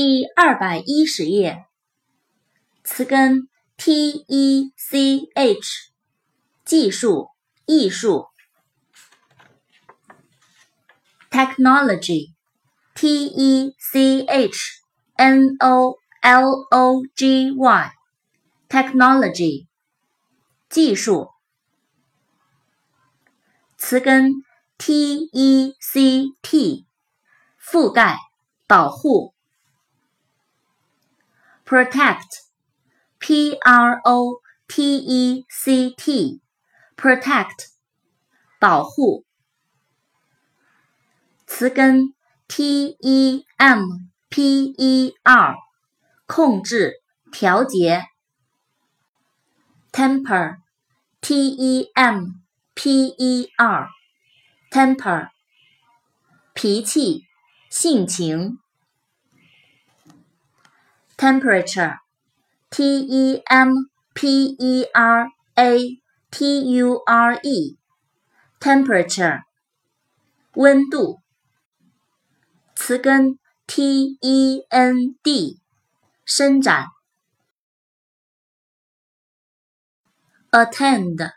第二百一十页，词根 t e c h，技术、艺术。technology t e c h n o l o g y technology 技术。词根 t e c t 覆盖、保护。protect p r o t e c t protect 保护。词根 t e m p e r 控制、调节。temper t e m p e r temper 脾气、性情。 temperature t e m p e r a t u r e temperature 温度。词根 t e n d 伸展。attend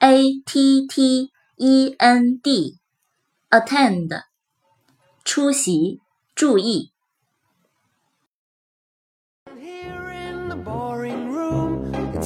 a t t e n d attend 出席，注意。